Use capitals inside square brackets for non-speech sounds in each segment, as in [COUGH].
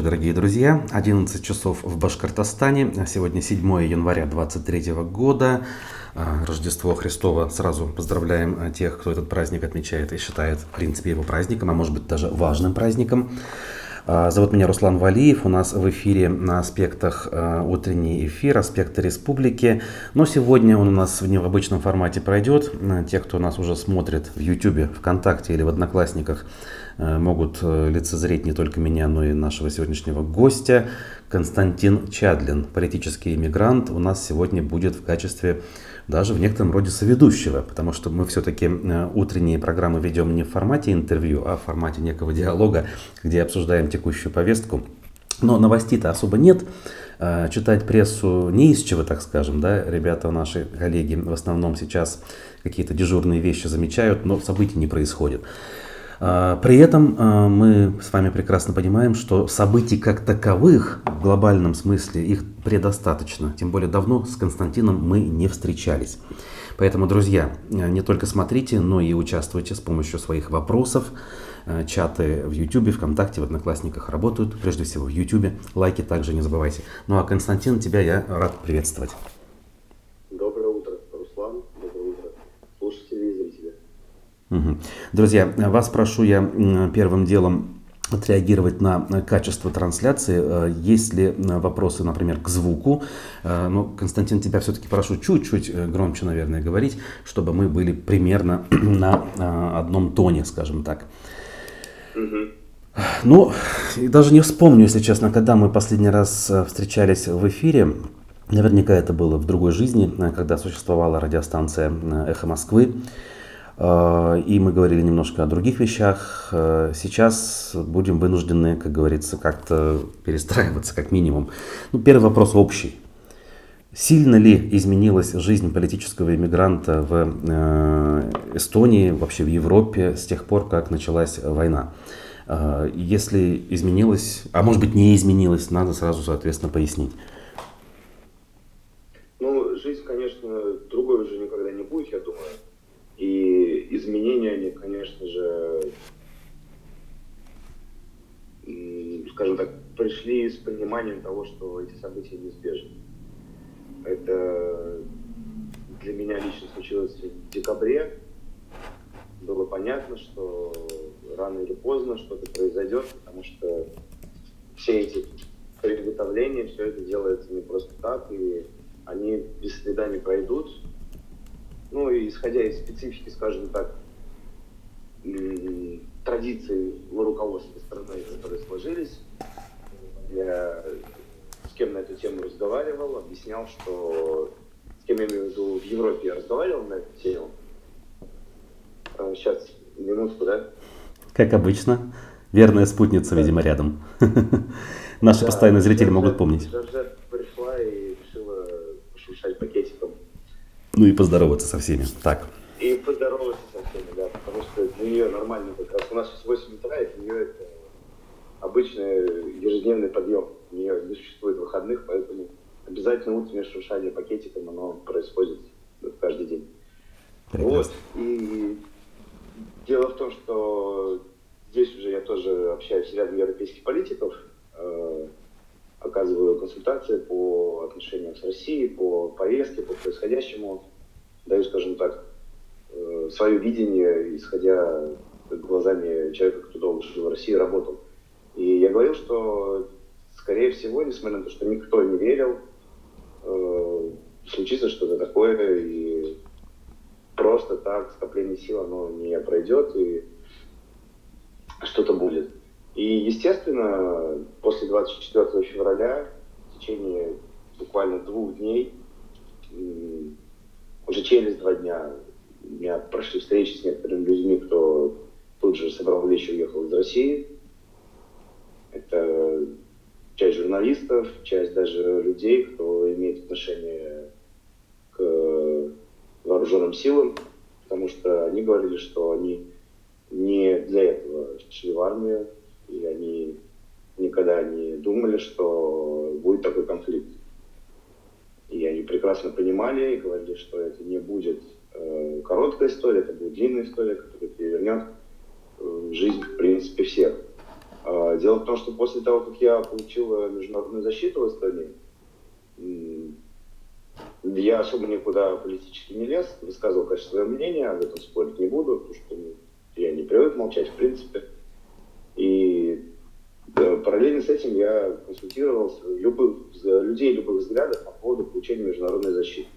Здравствуйте, дорогие друзья. 11 часов в Башкортостане. Сегодня 7 января 2023 года. А, Рождество Христово. Сразу поздравляем тех, кто этот праздник отмечает и считает, в принципе, его праздником, а может быть даже важным праздником. А, зовут меня Руслан Валиев. У нас в эфире на аспектах а, утренний эфир, аспекты республики. Но сегодня он у нас в необычном формате пройдет. Те, кто нас уже смотрит в YouTube, ВКонтакте или в Одноклассниках, могут э, лицезреть не только меня, но и нашего сегодняшнего гостя. Константин Чадлин, политический иммигрант, у нас сегодня будет в качестве даже в некотором роде соведущего, потому что мы все-таки э, утренние программы ведем не в формате интервью, а в формате некого диалога, где обсуждаем текущую повестку. Но новостей-то особо нет. Читать прессу не из чего, так скажем, да, ребята, наши коллеги в основном сейчас какие-то дежурные вещи замечают, но событий не происходит. А, при этом а, мы с вами прекрасно понимаем, что событий как таковых в глобальном смысле их предостаточно. Тем более давно с Константином мы не встречались. Поэтому, друзья, не только смотрите, но и участвуйте с помощью своих вопросов. А, чаты в YouTube, ВКонтакте, в Одноклассниках работают. Прежде всего в YouTube. Лайки также не забывайте. Ну а Константин, тебя я рад приветствовать. Друзья, вас прошу я первым делом отреагировать на качество трансляции. Э, есть ли э, вопросы, например, к звуку? Э, ну, Константин, тебя все-таки прошу чуть-чуть громче, наверное, говорить, чтобы мы были примерно [CLEARS THROAT] на одном тоне, скажем так. Ну, даже не вспомню, если честно, когда мы последний раз встречались в эфире. Наверняка это было в другой жизни, когда существовала радиостанция «Эхо Москвы». А, и мы говорили немножко о других вещах. А, сейчас будем вынуждены, как говорится, как-то перестраиваться, как минимум. Ну, первый вопрос общий. Сильно ли изменилась жизнь политического иммигранта в э, Эстонии, вообще в Европе с тех пор, как началась война? Если изменилась, а может быть не изменилась, надо сразу, соответственно, пояснить. Ну, жизнь, конечно, другой уже никогда не будет, я думаю. И изменения, они, конечно же, скажем так, пришли с пониманием того, что эти события неизбежны. Это для меня лично случилось в декабре. Было понятно, что рано или поздно что-то произойдет, потому что все эти приготовления, все это делается не просто так, и они без следа не пройдут. Ну и исходя из специфики, скажем так, традиций в руководстве страны, которые сложились, я с кем на эту тему разговаривал, объяснял, что с кем я имею в виду в Европе я разговаривал на эту тему. Сейчас, а, минутку, да? Как обычно. Верная спутница, да. видимо, рядом. [LAUGHS] Наши да, постоянные зрители могут помнить. пришла и решила пошуршать ну и поздороваться со всеми. Так. И поздороваться со всеми, да, потому что для нее нормально как раз. У нас сейчас 8 утра, и для нее это обычный ежедневный подъем. У нее не существует выходных, поэтому обязательно утреннее шуршание пакетиком, оно происходит каждый день. Прекрасно. Вот. И дело в том, что здесь уже я тоже общаюсь с рядом европейских политиков, э, оказываю консультации по отношениям с Россией, по повестке, по происходящему, даю, скажем так, э, свое видение, исходя глазами человека, кто долго жил в России, работал. И я говорил, что, скорее всего, несмотря на то, что никто не верил, э, случится что-то такое, и просто так скопление сил оно не пройдет, и что-то будет. И, естественно, после 24 февраля, в течение буквально двух дней, уже через два дня у меня прошли встречи с некоторыми людьми, кто тут же собрал вещи и уехал из России. Это часть журналистов, часть даже людей, кто имеет отношение к вооруженным силам, потому что они говорили, что они не для этого шли в армию, и они никогда не думали, что будет такой конфликт. И они прекрасно понимали и говорили, что это не будет э, короткая история, это будет длинная история, которая перевернет э, жизнь, в принципе, всех. Э, Дело в том, что после того, как я получил международную защиту в Эстонии, я особо никуда политически не лез, высказывал, конечно, свое мнение, об этом спорить не буду, потому что ну, я не привык молчать, в принципе. И параллельно с этим я консультировался любых, людей любых взглядов по поводу получения международной защиты.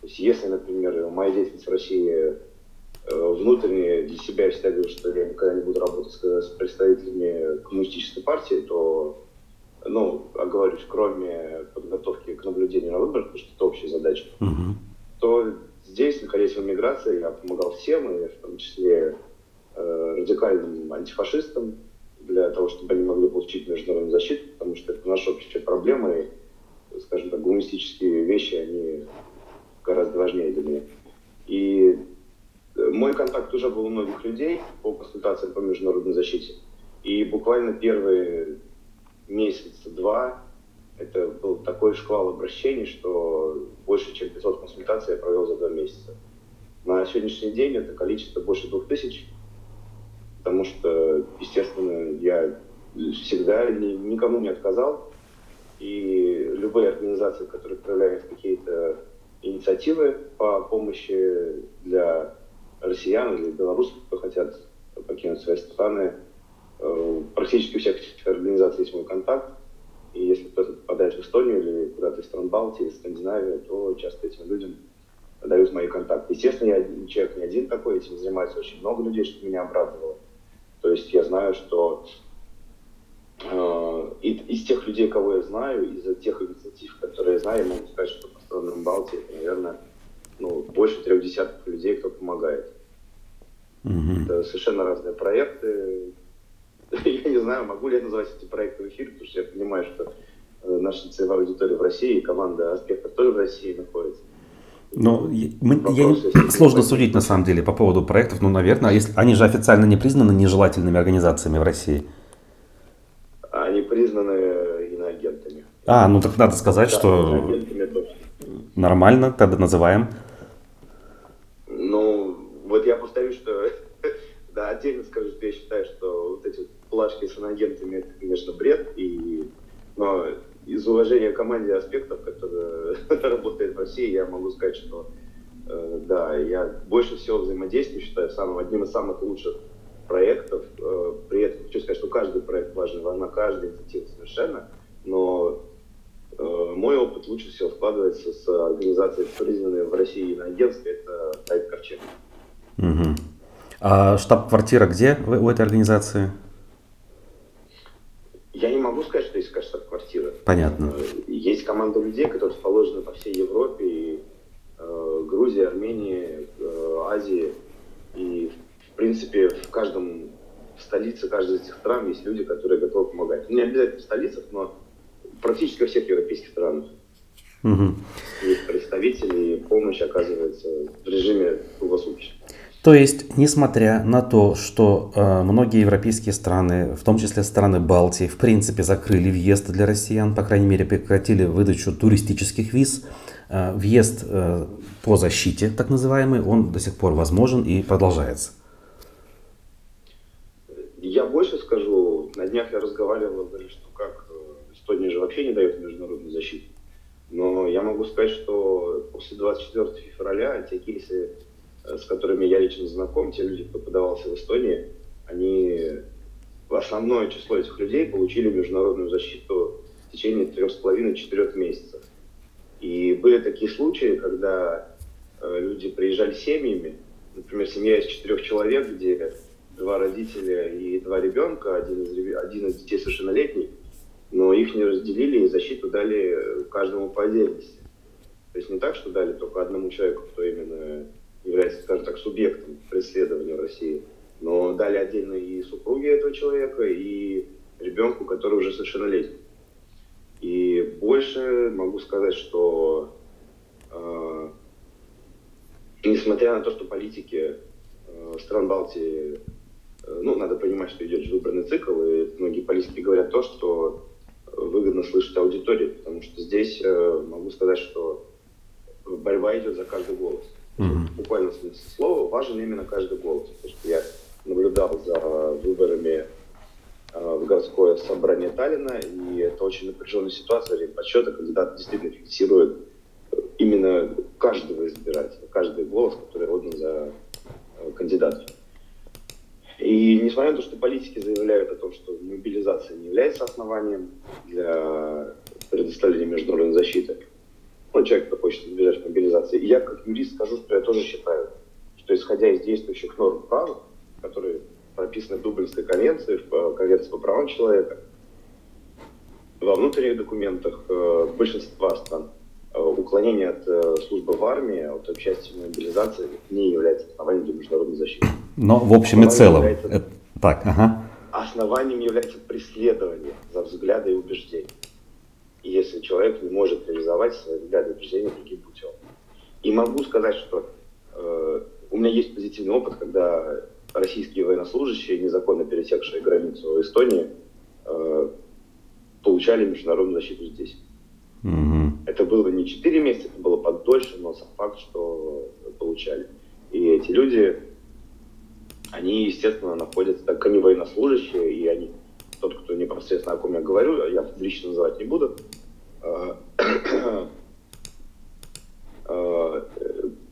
То есть если, например, моя деятельность в России э, внутренне для себя я всегда говорю, что я никогда не буду работать с, представителями коммунистической партии, то, ну, оговорюсь, кроме подготовки к наблюдению на выборах, потому что это общая задача, uh-huh. то здесь, находясь в эмиграции, я помогал всем, и в том числе э, радикальным антифашистам, для того, чтобы они могли получить международную защиту, потому что это наша общая проблема, и, скажем так, гуманистические вещи, они гораздо важнее для меня. И э, мой контакт уже был у многих людей по консультациям по международной защите. И буквально первые месяц-два это был такой шквал обращений, что больше, чем 500 консультаций я провел за два месяца. На сегодняшний день это количество больше двух тысяч, потому что, естественно, я всегда никому не отказал, и любые организации, которые проявляют какие-то инициативы по помощи для россиян или белорусов, кто хотят покинуть свои страны, э, практически у всех этих организаций есть мой контакт, и если кто-то попадает в Эстонию или куда-то из стран Балтии, Скандинавии, то часто этим людям дают мои контакты. Естественно, я человек не один такой, этим занимается очень много людей, что меня обрадовало. Есть я знаю, что э, из тех людей, кого я знаю, из тех инициатив, которые я знаю, я могу сказать, что по странам Балтии, это, наверное, ну, больше трех десятков людей, кто помогает. Mm-hmm. Это совершенно разные проекты. [LAUGHS] Я не знаю, могу ли я назвать эти проекты в эфире, потому что я понимаю, что э, наша целевая аудитория в России, команда аспектов тоже в России находится. Но мы, я, сложно судить на самом деле по поводу проектов. Ну, наверное, если, они же официально не признаны нежелательными организациями в России. Они признаны иноагентами. А, ну так надо сказать, да, что нормально, тогда называем. Ну, вот я повторю, что [LAUGHS] да, отдельно скажу, что я считаю, что вот эти плашки с иноагентами это, конечно, бред, и но из уважения к команде аспектов, [LAUGHS] которая работает в России, я могу сказать, что э, да, я больше всего взаимодействую, считаю самым, одним из самых лучших проектов. Э, при этом хочу сказать, что каждый проект важен, важна каждая инициатива совершенно, но э, мой опыт лучше всего вкладывается с организацией, признанной в России на агентстве, это проект Ковчег. Угу. А штаб-квартира где у этой организации? Я не могу сказать, что есть штаб-квартира. Понятно. Есть команда людей, которые расположены по всей Европе, и, э, Грузии, Армении, э, Азии. И, в принципе, в каждом в столице каждой из этих стран есть люди, которые готовы помогать. Не обязательно в столицах, но практически во всех европейских странах. Угу. Есть представители, и помощь оказывается в режиме круглосуточно. То есть, несмотря на то, что э, многие европейские страны, в том числе страны Балтии, в принципе закрыли въезд для россиян, по крайней мере прекратили выдачу туристических виз, э, въезд э, по защите, так называемый, он до сих пор возможен и продолжается. Я больше скажу, на днях я разговаривал, говорили, что как э, Эстония же вообще не дает международную защиту. Но я могу сказать, что после 24 февраля те кейсы с которыми я лично знаком, те люди, кто подавался в Эстонии, они, основное число этих людей получили международную защиту в течение трех с половиной-четырех месяцев. И были такие случаи, когда э, люди приезжали семьями, например, семья из четырех человек, где два родителя и два ребенка, один из, один из детей совершеннолетний, но их не разделили и защиту дали каждому по отдельности. То есть не так, что дали только одному человеку, кто именно является, скажем так, субъектом преследования в России. Но дали отдельно и супруге этого человека, и ребенку, который уже совершеннолетний. И больше могу сказать, что э, несмотря на то, что политики э, стран Балтии, э, ну, надо понимать, что идет же выборный цикл, и многие политики говорят то, что выгодно слышать аудитории, потому что здесь э, могу сказать, что борьба идет за каждый голос. Mm-hmm. Буквально смысле слова, важен именно каждый голос. Потому что я наблюдал за выборами э, в городское собрание Таллина, и это очень напряженная ситуация время подсчета, кандидат действительно фиксирует именно каждого избирателя, каждый голос, который отдан за э, кандидата. И несмотря на то, что политики заявляют о том, что мобилизация не является основанием для предоставления международной защиты, ну, человек, кто хочет избежать мобилизации, и я как юрист скажу, что я тоже считаю, что исходя из действующих норм права, которые прописаны в Дублинской конвенции, в э, Конвенции по правам человека, во внутренних документах э, большинства стран Э, уклонение от э, службы в армии, от участия в мобилизации не является основанием для международной защиты. Но в общем и целом. Является... Это... Так, ага. Основанием является преследование за взгляды и убеждения. Если человек не может реализовать свои взгляды и убеждения другим путем. И могу сказать, что э, у меня есть позитивный опыт, когда российские военнослужащие, незаконно пересекшие границу Эстонии, э, получали международную защиту здесь. Угу. Это было не 4 месяца, это было подольше, но сам факт, что получали. И эти люди, они, естественно, находятся, так как они военнослужащие, и они, тот, кто непосредственно о ком я говорю, я лично называть не буду,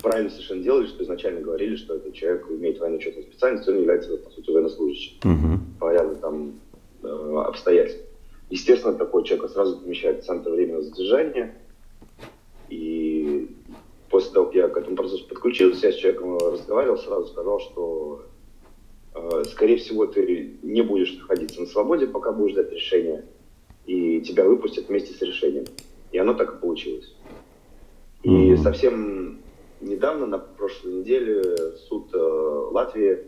правильно совершенно делали, что изначально говорили, что этот человек имеет военно-учетную специальность, он является, по сути, военнослужащим. Угу. По ряду там э, обстоятельств. Естественно, такой человек сразу помещает в центр временного задержания. И после того, как я к этому процессу подключился, я с человеком разговаривал, сразу сказал, что э, скорее всего ты не будешь находиться на свободе, пока будешь ждать решения, и тебя выпустят вместе с решением. И оно так и получилось. И mm-hmm. совсем недавно, на прошлой неделе, суд э, Латвии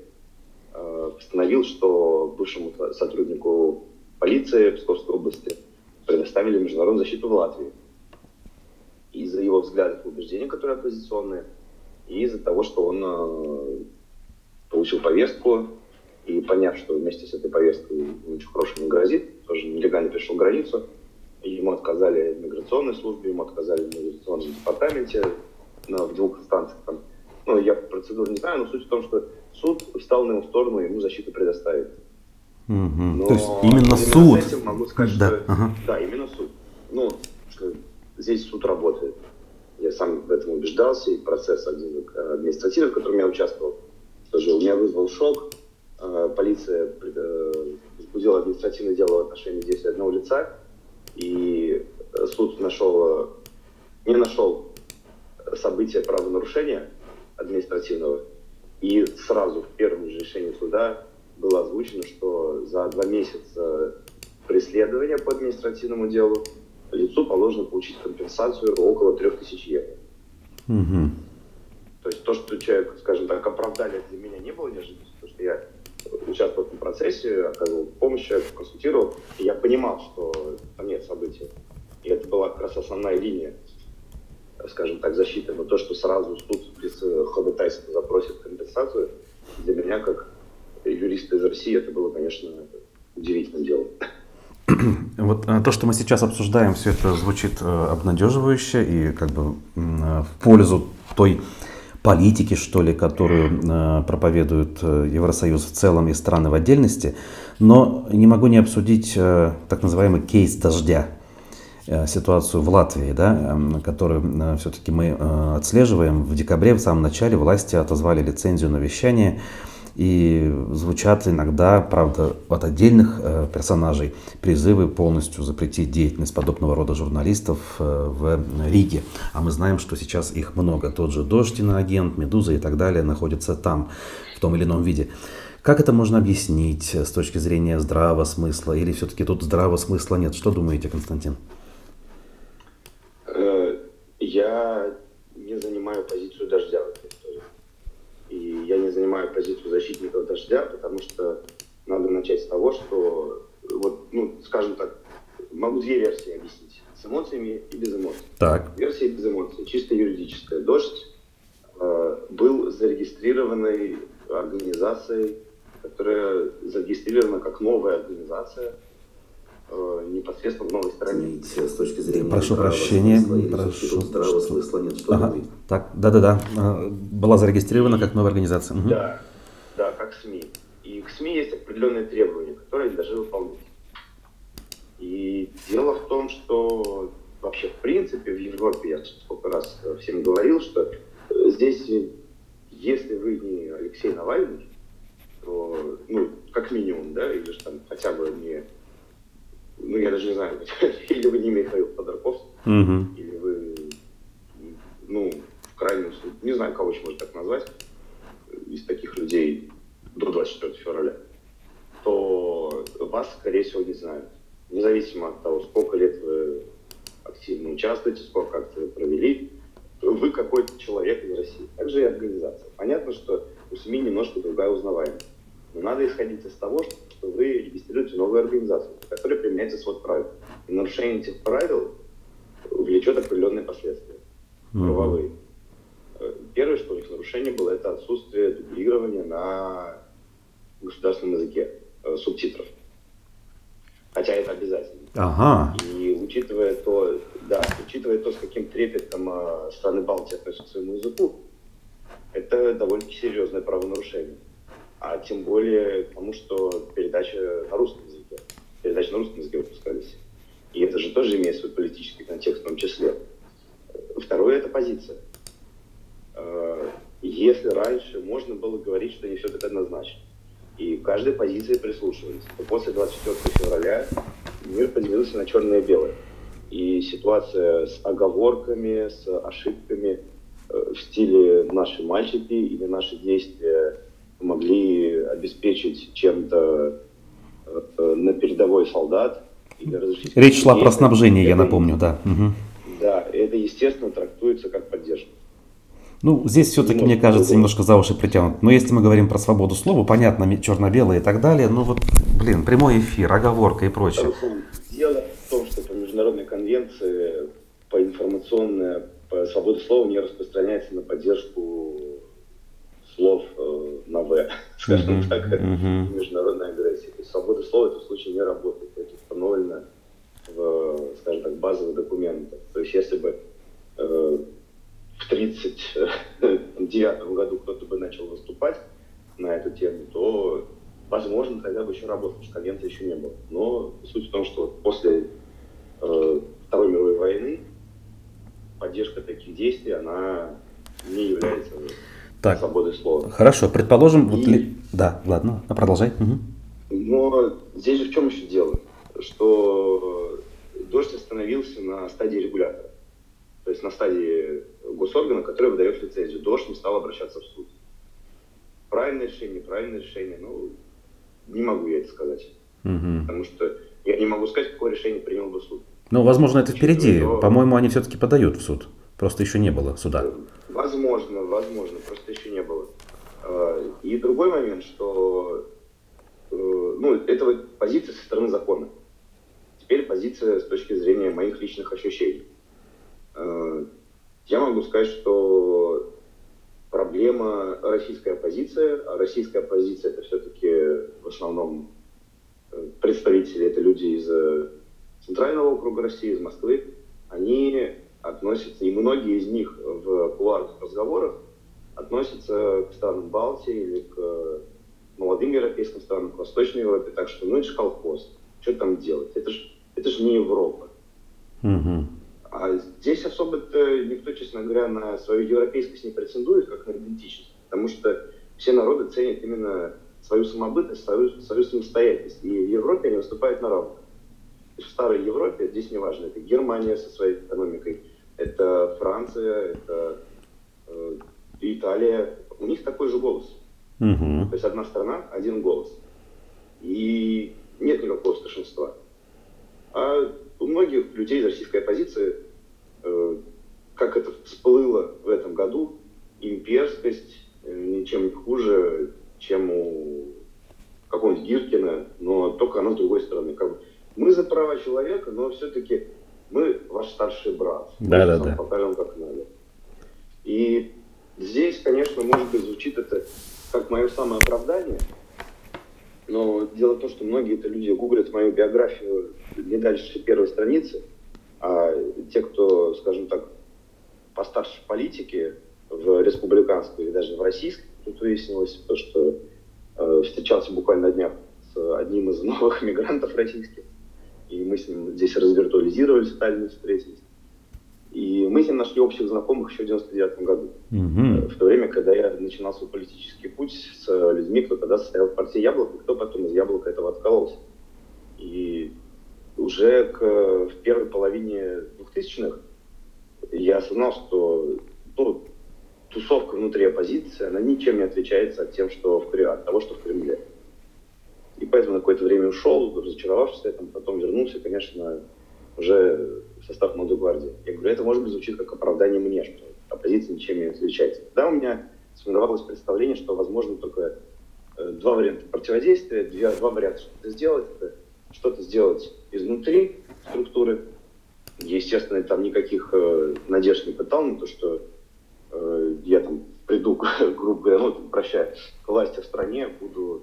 э, постановил, что бывшему сотруднику полиции Псковской области предоставили международную защиту в Латвии. Из-за его взглядов и убеждений, которые оппозиционные, и из-за того, что он э, получил повестку, и поняв, что вместе с этой повесткой ничего хорошего не грозит, тоже нелегально перешел границу, ему отказали в миграционной службе, ему отказали в миграционном департаменте, на, в двух инстанциях. Там. Ну, я процедуру не знаю, но суть в том, что суд встал на его сторону, ему защиту предоставит. Угу. То есть именно, именно суд. С этим могу сказать, да. Что, ага. да, именно суд. Ну, что здесь суд работает. Я сам в этом убеждался, и процесс административный, в котором я участвовал, тоже у меня вызвал шок. Э, полиция э, возбудила административное дело в отношении здесь одного лица, и суд нашел, не нашел события правонарушения административного, и сразу в первом же решении суда было озвучено, что за два месяца преследования по административному делу лицу положено получить компенсацию около 3000 евро. Угу. То есть то, что человек, скажем так, оправдали для меня не было неожиданностью, потому что я участвовал в этом процессе, оказывал помощь, консультировал, и я понимал, что там нет событий. И это была как раз основная линия, скажем так, защиты. Но то, что сразу суд без ходатайства запросит компенсацию, для меня как юриста из России, это было, конечно, удивительным делом. [CLEARS THROAT] Вот э, то, что мы сейчас обсуждаем, все это звучит э, обнадеживающе и как бы э, в пользу той политики, что ли, которую проповедует Евросоюз в целом и страны в отдельности. Но не могу не обсудить так называемый кейс дождя, ситуацию в Латвии, да, которую все-таки мы отслеживаем. В декабре, в самом начале, власти отозвали лицензию на вещание и звучат иногда, правда, от отдельных э, персонажей призывы полностью запретить деятельность подобного рода журналистов э, в Риге. А мы знаем, что сейчас их много. Тот же Дождь, агент, Медуза и так далее находятся там в том или ином виде. Как это можно объяснить с точки зрения здравого смысла? Или все-таки тут здравого смысла нет? Что думаете, Константин? Э, я не занимаю позицию дождя и я не занимаю позицию защитников дождя, потому что надо начать с того, что, вот, ну, скажем так, могу две версии объяснить. С эмоциями и без эмоций. Так. Версия без эмоций, чисто юридическая. Дождь э, был зарегистрированной организацией, которая зарегистрирована как новая организация непосредственно в новой стране. С точки зрения прошу прощения, прошу. Здравого смысла нет. Что ага. Так, да-да-да. А, была зарегистрирована как новая организация. Угу. Да, да, как СМИ. И к СМИ есть определенные требования, которые должны выполнять. И дело в том, что вообще в принципе в Европе, я сколько раз всем говорил, что здесь, если вы не Алексей Навальный, то, ну, как минимум, да, или же там хотя бы не, ну, я даже не знаю, [LAUGHS] или вы не Михаил Ходорковский, угу. или вы, ну, в крайнем случае, не знаю, кого еще можно так назвать, из таких людей до 24 февраля, то вас, скорее всего, не знают. Независимо от того, сколько лет вы активно участвуете, сколько акций вы провели, вы какой-то человек из России. Также и организация. Понятно, что у СМИ немножко другая узнаваемость. Но надо исходить из того, что вы регистрируете новую организацию, которая применяется свод правил. И нарушение этих правил влечет определенные последствия правовые. Э, первое, что у них нарушение было, это отсутствие дублирования на государственном языке э, субтитров. Хотя это обязательно. Ага. И учитывая то, да, учитывая то, с каким трепетом э, страны Балтии относятся к своему языку, это довольно-таки серьезное правонарушение. А тем более потому, что передача на русском языке, передачи на русском языке выпускались. И это же тоже имеет свой политический контекст в том числе. Второе – это позиция. Э, если раньше можно было говорить, что не все так однозначно, и к каждой позиции прислушивались, то после 24 февраля мир поделился на черное и белое. И ситуация с оговорками, с ошибками э, в стиле «наши мальчики» или «наши действия могли обеспечить чем-то на передовой солдат. Речь шла про снабжение, это, я напомню, да. Угу. Да, это, естественно, трактуется как поддержка. Ну, здесь все-таки, мне кажется, немножко за уши притянут. Но если мы говорим про свободу слова, понятно, черно-белое и так далее, ну вот, блин, прямой эфир, оговорка и прочее. Дело в том, что по международной конвенции по информационной по свободе слова не распространяется на поддержку слов э, на «в», [LAUGHS] скажем так, uh-huh. Слова в этом случае не работает. Это установлено в, скажем так, базовых документах. То есть если бы э, в 1939 году кто-то бы начал выступать на эту тему, то, возможно, тогда бы еще работал, потому что конвенции еще не было. Но суть в том, что после э, Второй мировой войны поддержка таких действий, она не является так. свободой слова. Хорошо, предположим, И... вот ли... Да, ладно, продолжай. Угу. Но здесь же в чем еще дело? Что дождь остановился на стадии регулятора. То есть на стадии госоргана, который выдает лицензию. Дождь не стал обращаться в суд. Правильное решение, неправильное решение, ну, не могу я это сказать. Угу. Потому что я не могу сказать, какое решение принял бы суд. Ну, возможно, это впереди. Но... По-моему, они все-таки подают в суд. Просто еще не было суда. Возможно, возможно, просто еще не было. А, и другой момент, что ну, это вот позиция со стороны закона. Теперь позиция с точки зрения моих личных ощущений. А, я могу сказать, что проблема российская оппозиция, а российская оппозиция это все-таки в основном э, представители, это люди из э, Центрального округа России, из Москвы, они относятся, и многие из них в кулуарных разговорах относятся к странам Балтии или к европейским странам, к Восточной Европе, так что, ну, это же колхоз, что там делать? Это же это ж не Европа. Угу. А здесь особо-то никто, честно говоря, на свою европейскость не претендует, как на идентичность, потому что все народы ценят именно свою самобытность, свою, свою самостоятельность. И в Европе они выступают на равных. В старой Европе, здесь не важно, это Германия со своей экономикой, это Франция, это э, Италия. У них такой же голос. Угу. То есть одна страна, один голос. И нет никакого старшинства. А у многих людей из российской оппозиции, э, как это всплыло в этом году, имперскость э, ничем не хуже, чем у какого-нибудь Гиркина, но только она с другой стороны. Как бы, мы за права человека, но все-таки мы ваш старший брат. Да, да, да. Покажем, как надо. И здесь, конечно, может быть, звучит это как мое самое оправдание, но дело в том, что многие это люди гуглят мою биографию не дальше первой страницы, а те, кто, скажем так, постарше в политике, в республиканской или даже в российской, тут выяснилось то, что э, встречался буквально на днях с одним из новых [LAUGHS] мигрантов российских, и мы с ним здесь развиртуализировали, Сталин встретились. И мы с ним нашли общих знакомых еще в 99 году. Mm-hmm. В то время, когда я начинал свой политический путь с людьми, кто тогда состоял в партии Яблоко, кто потом из Яблока этого откололся. И уже к, в первой половине 2000-х я осознал, что ну, тусовка внутри оппозиции, она ничем не отличается от, тем, что в, от того, что в Кремле. И поэтому на какое-то время ушел, разочаровавшись в этом, потом вернулся, конечно, уже в состав молодой гвардии. Я говорю, это может быть звучит как оправдание мне, что оппозиция ничем не отличается. Тогда у меня сформировалось представление, что возможно только э, два варианта противодействия, два, два варианта что-то сделать. Это что-то сделать изнутри структуры. Естественно, там никаких э, надежд не пытал на то, что э, я там приду, [LAUGHS] грубо говоря, ну, прощая, к власти в стране, буду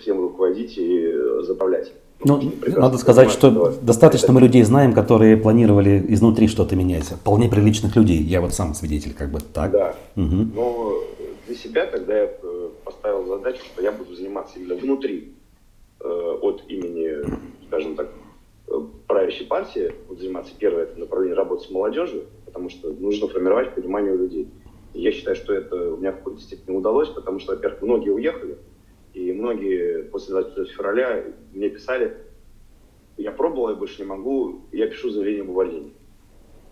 всем руководить и заправлять. Ну, надо сказать, что достаточно мы людей знаем, которые планировали изнутри что-то менять. Вполне приличных людей. Я вот сам свидетель, как бы так. Да. Угу. Но для себя тогда я э, поставил задачу, что я буду заниматься именно внутри э, от имени, скажем так, э, правящей партии, буду заниматься первое это направление работы с молодежью, потому что нужно формировать понимание у людей. И я считаю, что это у меня в какой-то степени удалось, потому что, во-первых, многие уехали, и многие после 24 февраля мне писали, я пробовал, я больше не могу, я пишу заявление об увольнении.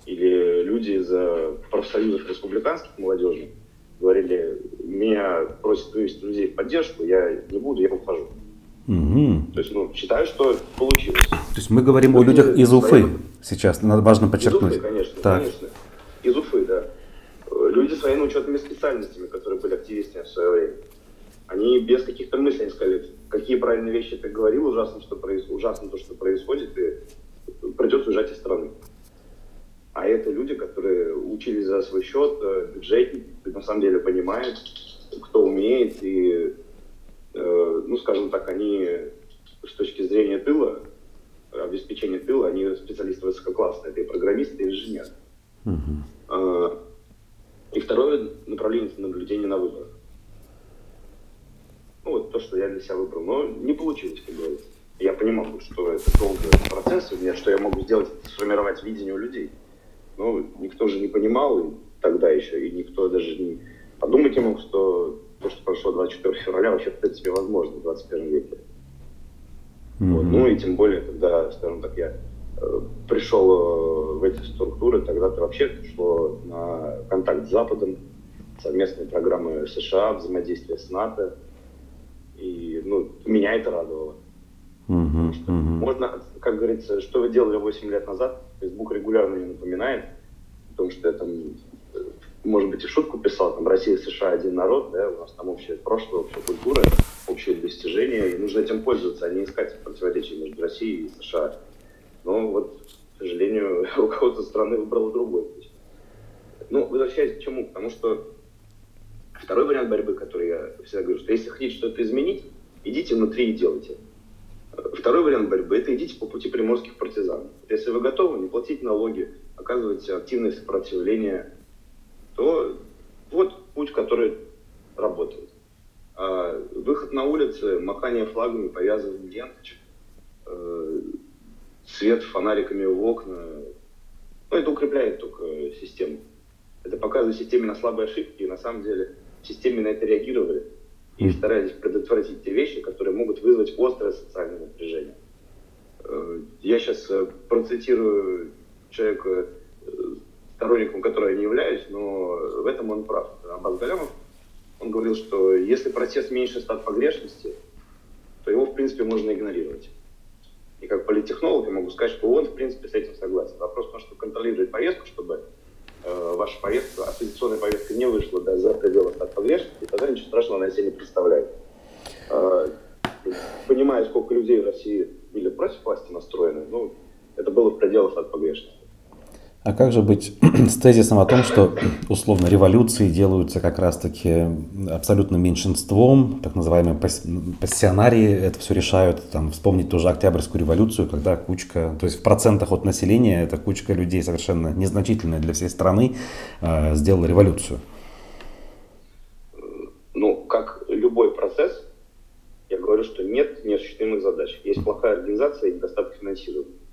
Или люди из профсоюзов республиканских молодежи говорили, меня просят вывести людей в поддержку, я не буду, я ухожу. Угу. То есть, ну, считаю, что получилось. То есть мы говорим люди о людях из Уфы своей... сейчас, надо важно подчеркнуть. Из Уфы, конечно, так. конечно. Из Уфы, да. Люди с военно учетными специальностями, которые были активистами в свое время. Они без каких-то мыслей сказали, какие правильные вещи ты говорил, ужасно, что проис... ужасно то, что происходит, и придется уезжать из страны. А это люди, которые учились за свой счет, э, бюджетники, на самом деле понимают, кто умеет, и, э, ну, скажем так, они с точки зрения тыла, обеспечения тыла, они специалисты высококлассные, это и программисты, и инженеры. Uh-huh. И второе направление – это наблюдение на выборах. Ну, вот то, что я для себя выбрал. Но не получилось, как говорится. Я понимал, что это долгий процесс у меня, что я могу сделать, сформировать видение у людей. Но никто же не понимал и тогда еще, и никто даже не подумать не мог, что то, что прошло 24 февраля, вообще в принципе возможно в 21 веке. Mm-hmm. Вот. Ну и тем более, когда, скажем так, я э, пришел э, в эти структуры, тогда это вообще шло на контакт с Западом, совместные программы США, взаимодействие с НАТО, и ну, меня это радовало. Uh-huh, uh-huh. Можно, как говорится, что вы делали 8 лет назад, Facebook регулярно мне напоминает, потому что я там, может быть, и шутку писал, там Россия и США один народ, да, у нас там общее прошлое, общая культура, общие достижения, и нужно этим пользоваться, а не искать противоречия между Россией и США. Но вот, к сожалению, [LAUGHS] руководство страны выбрало другой путь. Ну, возвращаясь к чему? Потому что Второй вариант борьбы, который я всегда говорю, что если хотите что-то изменить, идите внутри и делайте. Второй вариант борьбы – это идите по пути приморских партизан. Если вы готовы, не платить налоги, оказываете активное сопротивление, то вот путь, который работает. А выход на улицы, махание флагами, повязывание ленточек, э, свет фонариками в окна, ну, это укрепляет только систему. Это показывает системе на слабые ошибки, и на самом деле в системе на это реагировали и старались предотвратить те вещи, которые могут вызвать острое социальное напряжение. Э, я сейчас э, процитирую человека, э, сторонником которого я не являюсь, но в этом он прав. Аббас Галямов, он говорил, что если протест меньше стат погрешности, то его, в принципе, можно игнорировать. И как политтехнолог я могу сказать, что он, в принципе, с этим согласен. Вопрос в том, что контролировать повестку, чтобы э, ваша повестка, оппозиционная повестка не вышла да, за пределы от погрешности, тогда ничего страшного она себе не представляет. Э, понимая, сколько людей в России были против власти настроены, ну, это было в пределах от погрешности. А как же быть [CLEARS THROAT] с тезисом о том, что [CLEARS THROAT] условно революции делаются как раз-таки абсолютным меньшинством, так называемые пассионарии это все решают, там, вспомнить тоже Октябрьскую революцию, когда кучка, то есть в процентах от населения эта кучка людей совершенно незначительная для всей страны э, сделала революцию. Ну, как любой процесс, я говорю, что нет неосуществимых задач. Есть плохая организация и недостаток финансирования.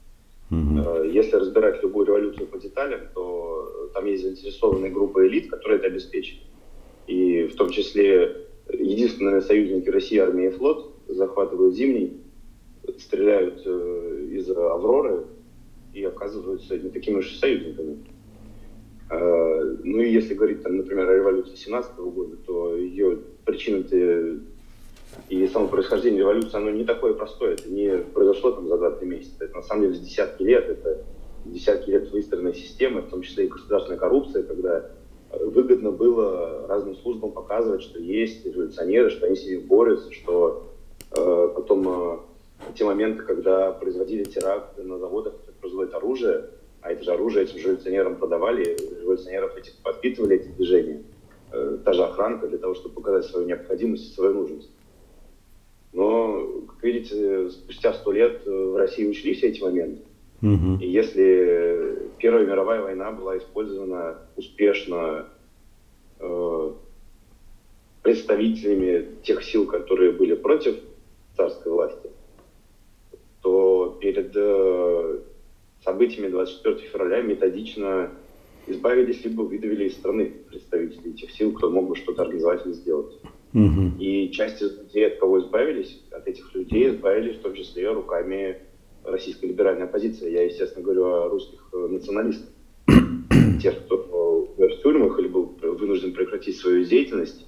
Угу. Если разбирать любую революцию по деталям, то там есть заинтересованные группы элит, которые это обеспечат. И в том числе единственные союзники России, армия и флот, захватывают Зимний, стреляют э, из Авроры и оказываются не такими уж союзниками. Э, ну и если говорить, там, например, о революции 17 года, то ее причины и само происхождение революции, оно не такое простое. Это не произошло там за 2-3 месяца. Это на самом деле десятки лет. Это десятки лет выстроенной системы, в том числе и государственная коррупция, когда выгодно было разным службам показывать, что есть революционеры, что они с ними борются, что э, потом э, те моменты, когда производили теракты на заводах, производят оружие, а это же оружие этим революционерам продавали, революционеров этих подпитывали эти движения, э, та же охранка для того, чтобы показать свою необходимость и свою нужность. Но, как видите, спустя сто лет в России учли все эти моменты. Угу. И если Первая мировая война была использована успешно э, представителями тех сил, которые были против царской власти, то перед э, событиями 24 февраля методично избавились либо выдавили из страны представителей тех сил, кто мог бы что-то организовать или сделать. Угу. И часть из людей, от кого избавились, от этих людей избавились в том числе руками российская либеральная оппозиция. Я, естественно, говорю о русских э, националистах. [CLEARS THROAT] Тех, кто в тюрьмах или был вынужден прекратить свою деятельность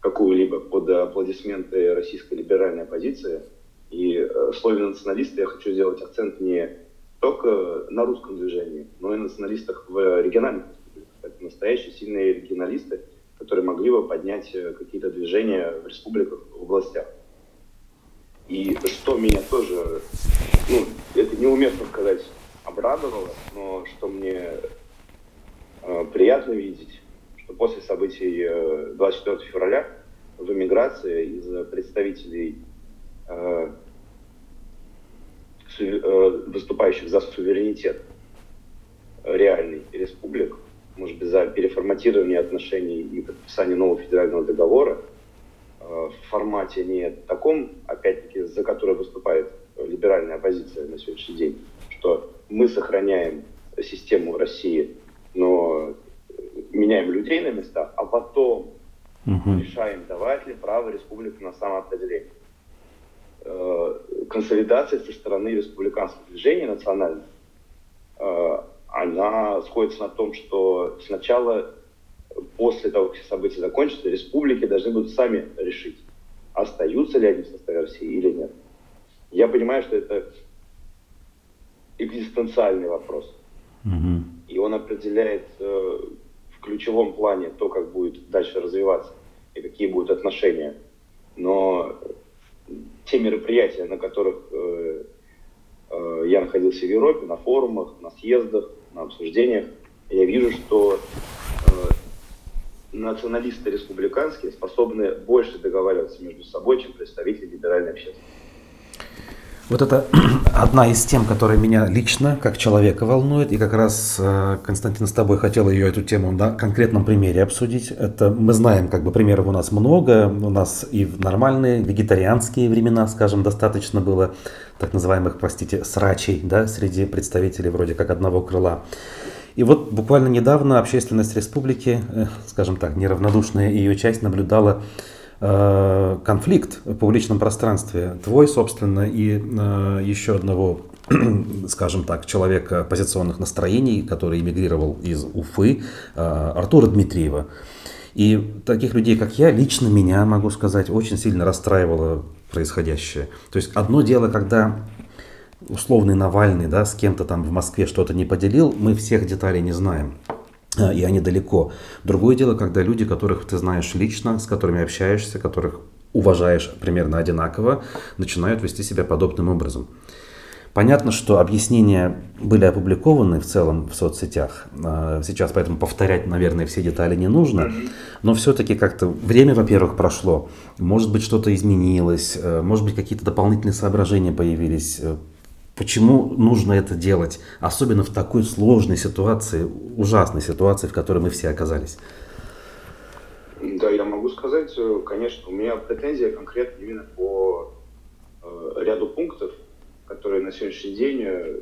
какую-либо под аплодисменты российской либеральной оппозиции. И э, в слове националисты я хочу сделать акцент не только на русском движении, но и на националистах в региональных республиках. Это настоящие сильные регионалисты, которые могли бы поднять э, какие-то движения в республиках, в областях. И что меня тоже, ну, это неуместно сказать, обрадовало, но что мне э, приятно видеть, что после событий э, 24 февраля в эмиграции из представителей э, э, выступающих за суверенитет реальный республик, может быть, за переформатирование отношений и подписание нового федерального договора – Э, в формате не таком, опять-таки, за который выступает либеральная оппозиция на сегодняшний день, что мы сохраняем систему в России, но меняем людей на местах, а потом угу. решаем, давать ли право республики на самоопределение. Э, консолидация со стороны республиканских движений национальных, э, она сходится на том, что сначала после того, как события закончатся, республики должны будут сами решить, остаются ли они в составе России или нет. Я понимаю, что это экзистенциальный вопрос. Угу. И он определяет э, в ключевом плане то, как будет дальше развиваться и какие будут отношения. Но те мероприятия, на которых э, я находился в Европе, на форумах, на съездах, на обсуждениях, я вижу, что э, националисты республиканские способны больше договариваться между собой, чем представители либеральной общественности. Вот это [CLEARS THROAT] одна из тем, которая меня лично, как человека, волнует. И как раз, э, Константин, с тобой хотел ее, эту тему на конкретном примере обсудить. Это мы знаем, как бы примеров у нас много. У нас и в нормальные вегетарианские времена, скажем, достаточно было так называемых, простите, срачей да, среди представителей вроде как одного крыла. И вот буквально недавно общественность республики, э, скажем так, неравнодушная ее часть наблюдала конфликт в публичном пространстве. Твой, собственно, и э, еще одного, [CLEARS THROAT] скажем так, человека оппозиционных настроений, который эмигрировал из Уфы, Артура Дмитриева. И таких людей, как я, лично меня, могу сказать, очень сильно расстраивало происходящее. То есть одно дело, когда условный Навальный, да, с кем-то там в Москве что-то не поделил, мы всех деталей не знаем. А, и они далеко. Другое дело, когда люди, которых ты знаешь лично, с которыми общаешься, которых уважаешь примерно одинаково, начинают вести себя подобным образом. Понятно, что объяснения были опубликованы в целом в соцсетях. А, сейчас поэтому повторять, наверное, все детали не нужно. Но все-таки как-то время, во-первых, прошло. Может быть, что-то изменилось. Э, может быть, какие-то дополнительные соображения появились э, Почему нужно это делать, особенно в такой сложной ситуации, ужасной ситуации, в которой мы все оказались? Да, я могу сказать, э, конечно, у меня претензия конкретно именно по э, ряду пунктов, которые на сегодняшний день э,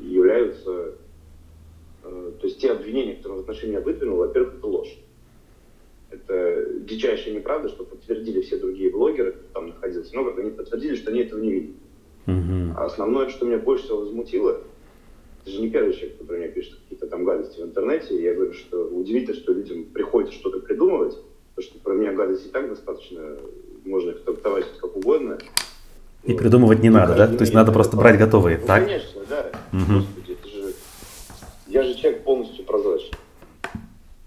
являются, э, то есть те обвинения, которые в отношении меня выдвинул, во-первых, это ложь. Это дичайшая неправда, что подтвердили все другие блогеры, кто там находился. Но как они подтвердили, что они этого не видят. Угу. А основное, что меня больше всего возмутило, это же не первый человек, который мне пишет какие-то там гадости в интернете. И я говорю, что удивительно, что людям приходится что-то придумывать, потому что про меня гадости и так достаточно, можно их трактовать как угодно. И придумывать не ну, надо, да? То есть надо просто брать готовые, ну, так? конечно, да. Угу. Господи, это же... Я же человек полностью прозрачный.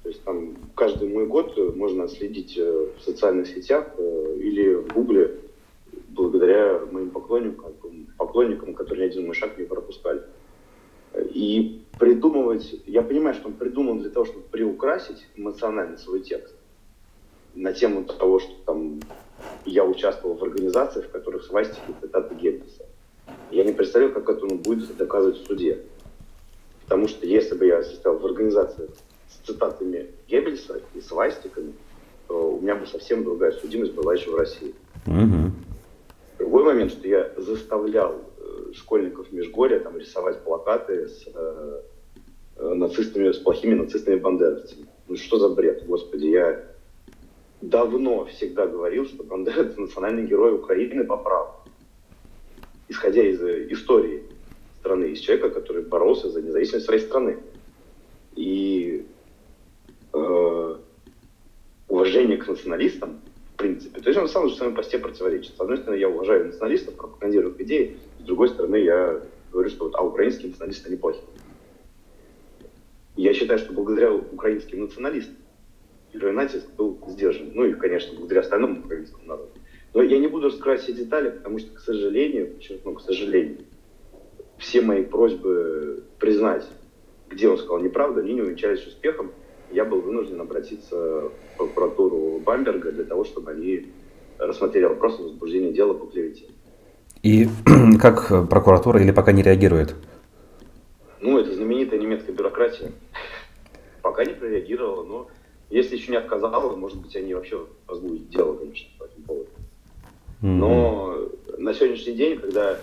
То есть там каждый мой год можно отследить э, в социальных сетях э, или в Гугле благодаря моим поклонникам, поклонникам, которые ни один мой шаг не пропускали. И придумывать, я понимаю, что он придуман для того, чтобы приукрасить эмоционально свой текст на тему того, что там я участвовал в организациях, в которых свастики цитаты Геббельса. Я не представляю, как это он будет доказывать в суде. Потому что если бы я состоял в организациях с цитатами Геббельса и свастиками, то у меня бы совсем другая судимость была еще в России. Угу. Другой момент, что я заставлял э, школьников Межгорья там, рисовать плакаты с э, э, нацистами, с плохими нацистами-бандеровцами. Ну что за бред, господи, я давно всегда говорил, что Бандера национальный герой Украины по праву. Исходя из э, истории страны, из человека, который боролся за независимость своей страны. И э, уважение к националистам, принципе, то есть он сам же своем посте противоречит. С одной стороны, я уважаю националистов, пропагандирую идеи, с другой стороны, я говорю, что вот, а украинские националисты неплохи. Я считаю, что благодаря украинским националистам первый натиск был сдержан. Ну и, конечно, благодаря остальному украинскому народу. Но я не буду раскрывать все детали, потому что, к сожалению, подчеркну, к сожалению, все мои просьбы признать, где он сказал неправду, они не увенчались успехом. Я был вынужден обратиться в прокуратуру Бамберга для того, чтобы они рассмотрели вопрос о возбуждении дела по клевете. И [CLEARS THROAT] как прокуратура или пока не реагирует? Ну, это знаменитая немецкая бюрократия. [LAUGHS] Пока не прореагировала, но если еще не отказала, может быть, они вообще возбудят дело, конечно, по этому поводу. Mm-hmm. Но на сегодняшний день, когда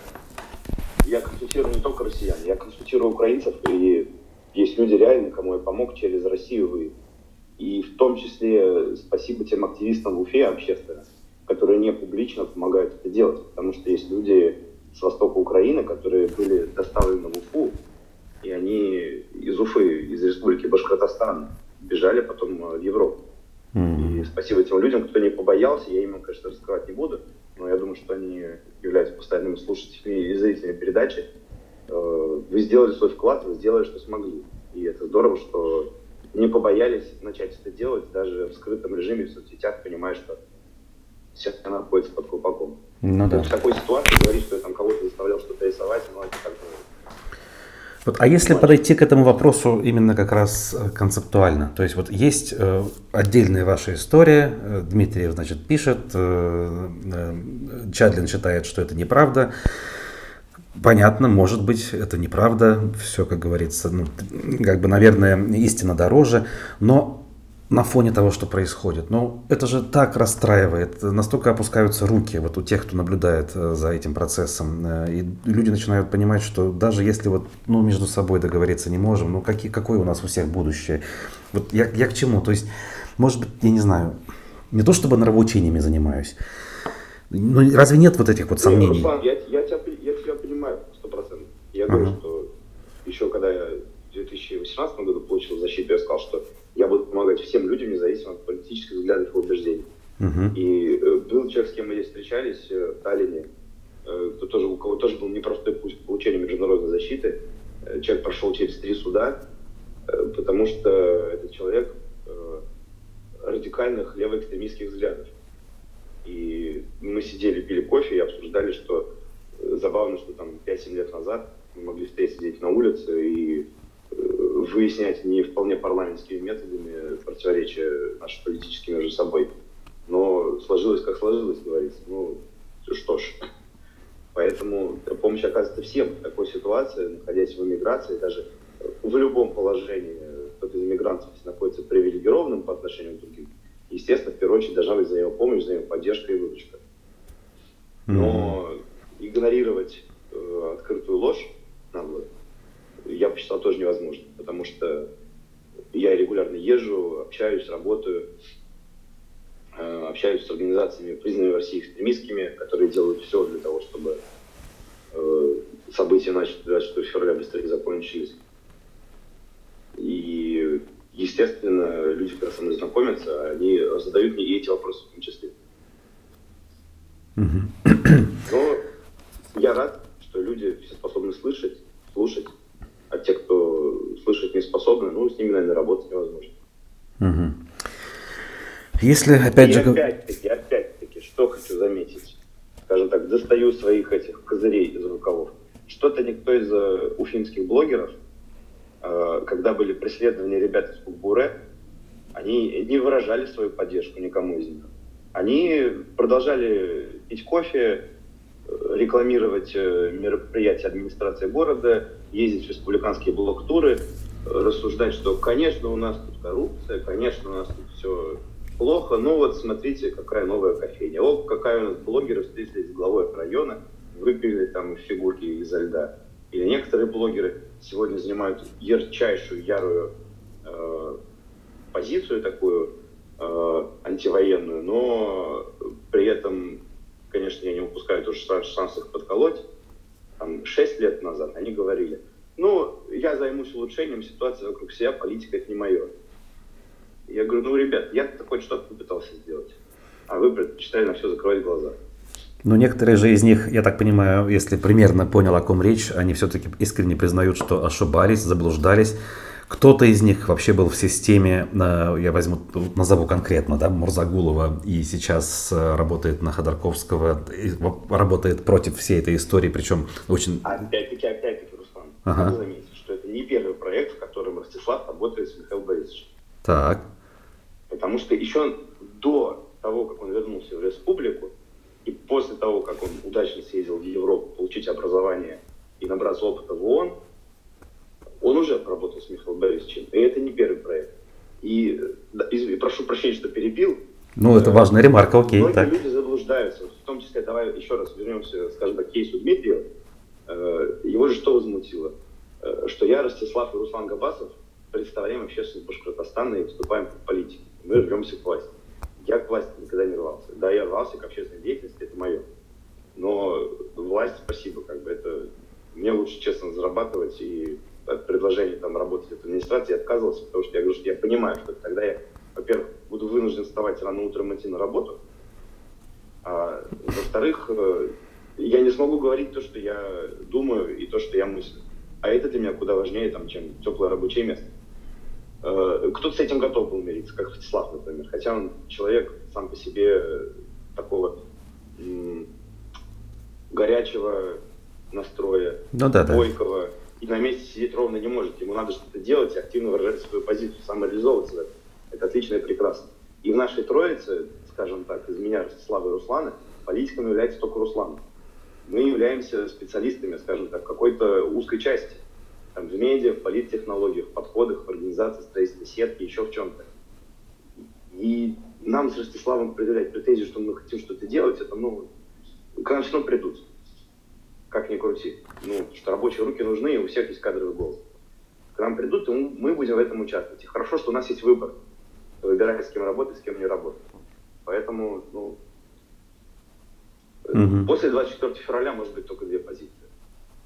я консультирую не только россиян, я консультирую украинцев, и есть люди реально, кому я помог через Россию вы. И в том числе спасибо тем активистам в Уфе общественным, которые не публично помогают это делать. Потому что есть люди с востока Украины, которые были доставлены в Уфу, и они из Уфы, из республики Башкортостан, бежали потом э, в Европу. Mm-hmm. И спасибо тем людям, кто не побоялся. Я им, конечно, раскрывать не буду, но я думаю, что они являются постоянными слушателями и зрителями передачи. Э, вы сделали свой вклад, вы сделали, что смогли. И это здорово, что не побоялись начать это делать даже в скрытом режиме в соцсетях, понимая, что сейчас она находится под колпаком. Ну, да. В такой ситуации говорить, что я там кого-то заставлял что-то рисовать, ну, это как бы вот, а если подойти к этому вопросу именно как раз э, концептуально, то есть вот есть э, отдельная ваша история, э, Дмитриев, значит, пишет, э, э, Чадлин считает, что это неправда, Понятно, может быть, это неправда, все, как говорится, ну, как бы, наверное, истина дороже, но на фоне того, что происходит. Но это же так расстраивает, настолько опускаются руки вот у тех, кто наблюдает э, за этим процессом. Э, и люди начинают понимать, что даже если вот, ну, между собой договориться не можем, ну какие, какое у нас у всех будущее? Вот я, я к чему? То есть, может быть, я не знаю, не то чтобы нравоучениями занимаюсь, но разве нет вот этих вот сомнений? Руслан, я, я тебя понимаю сто процентов. Я говорю, ага. что еще когда я в 2018 году получил защиту, я сказал, что я буду помогать всем людям, независимо от политических взглядов и убеждений. Uh-huh. И э, был человек, с кем мы здесь встречались э, в Таллине, э, кто тоже, у кого тоже был непростой путь к получению международной защиты. Э, человек прошел через три суда, э, потому что этот человек э, радикальных левоэкстремистских взглядов. И мы сидели, пили кофе и обсуждали, что э, забавно, что там 5-7 лет назад могли встретиться здесь на улице и выяснять не вполне парламентскими методами противоречия наши политические между собой. Но сложилось, как сложилось, говорится. Ну, что ж. Поэтому помощь оказывается всем в такой ситуации, находясь в эмиграции, даже в любом положении кто-то из иммигрантов находится привилегированным по отношению к другим. Естественно, в первую очередь должна быть за него помощь, за него поддержка и выручка. Но игнорировать э, открытую ложь посчитал тоже невозможно, потому что я регулярно езжу, общаюсь, работаю, э, общаюсь с организациями, признанными в России экстремистскими, которые делают все для того, чтобы э, события начали 24 февраля быстрее закончились. И, естественно, люди, когда со мной знакомятся, они задают мне и эти вопросы в том числе. Но я рад, что люди все способны слышать, слушать, не способны, ну, с ними, наверное, работать невозможно. Угу. Если, опять и же... опять-таки, опять-таки, что хочу заметить, скажем так, достаю своих этих козырей из рукавов. Что-то никто из uh, уфимских блогеров, uh, когда были преследования ребят из Кукбуре, они не выражали свою поддержку никому из них. Они продолжали пить кофе, рекламировать э, мероприятия администрации города, ездить в республиканские блок-туры, рассуждать, что, конечно, у нас тут коррупция, конечно, у нас тут все плохо, но вот смотрите, какая новая кофейня. О, какая у нас блогеры встретились с главой района, выпили там фигурки изо льда. Или некоторые блогеры сегодня занимают ярчайшую, ярую э, позицию такую э, антивоенную, но при этом конечно, я не упускаю тоже шанс их подколоть. Там, 6 лет назад они говорили, ну, я займусь улучшением ситуации вокруг себя, политика это не мое. Я говорю, ну, ребят, я такой что-то попытался сделать, а вы предпочитали на все закрывать глаза. Но некоторые же из них, я так понимаю, если примерно понял, о ком речь, они все-таки искренне признают, что ошибались, заблуждались, кто-то из них вообще был в системе, э, я возьму, назову конкретно, да, Мурзагулова, и сейчас э, работает на Ходорковского, работает против всей этой истории, причем очень... Опять-таки, опять-таки, ага. надо заметить, что это не первый проект, в котором Ростислав работает с Михаилом Борисовичем. Так. Потому что еще до того, как он вернулся в республику, и после того, как он удачно съездил в Европу получить образование и набраться опыта в ООН, он уже работал с Михаилом Борисовичем, и это не первый проект. И, и прошу прощения, что перебил. Ну, это важная ремарка, окей. Многие так. люди заблуждаются. В том числе, давай еще раз вернемся, скажем так, к кейсу Дмитрия. Э, его же что возмутило? Э, что я, Ростислав и Руслан Габасов представляем общественность Башкортостана и выступаем в политике. Мы рвемся к власти. Я к власти никогда не рвался. Да, я рвался к общественной деятельности, это мое. Но власть, спасибо, как бы это... Мне лучше честно зарабатывать и от предложения там, работать в администрации отказывался, потому что я говорю, что я понимаю, что тогда я, во-первых, буду вынужден вставать рано утром идти на работу, а во-вторых, э, я не смогу говорить то, что я думаю и то, что я мыслю. А это для меня куда важнее, там, чем теплое рабочее место. Э, кто-то с этим готов был мириться, как Вячеслав, например. Хотя он человек сам по себе э, такого горячего настроя, ну, да, бойкого, и на месте сидеть ровно не может. Ему надо что-то делать активно выражать свою позицию, самореализовываться. Это отлично и прекрасно. И в нашей троице, скажем так, из меня, Ростислава и Руслана, политиком является только Руслан. Мы являемся специалистами, скажем так, какой-то узкой части. Там, в медиа, в политтехнологиях, в подходах, в организации строительства сетки, еще в чем-то. И нам с Ростиславом предъявлять претензии, что мы хотим что-то делать, это, ну, к нам все равно придут как ни крути. Ну, что рабочие руки нужны, и у всех есть кадровый голос. К нам придут, и мы будем в этом участвовать. И хорошо, что у нас есть выбор. Выбирать, с кем работать, с кем не работать. Поэтому, ну, угу. после 24 февраля может быть только две позиции.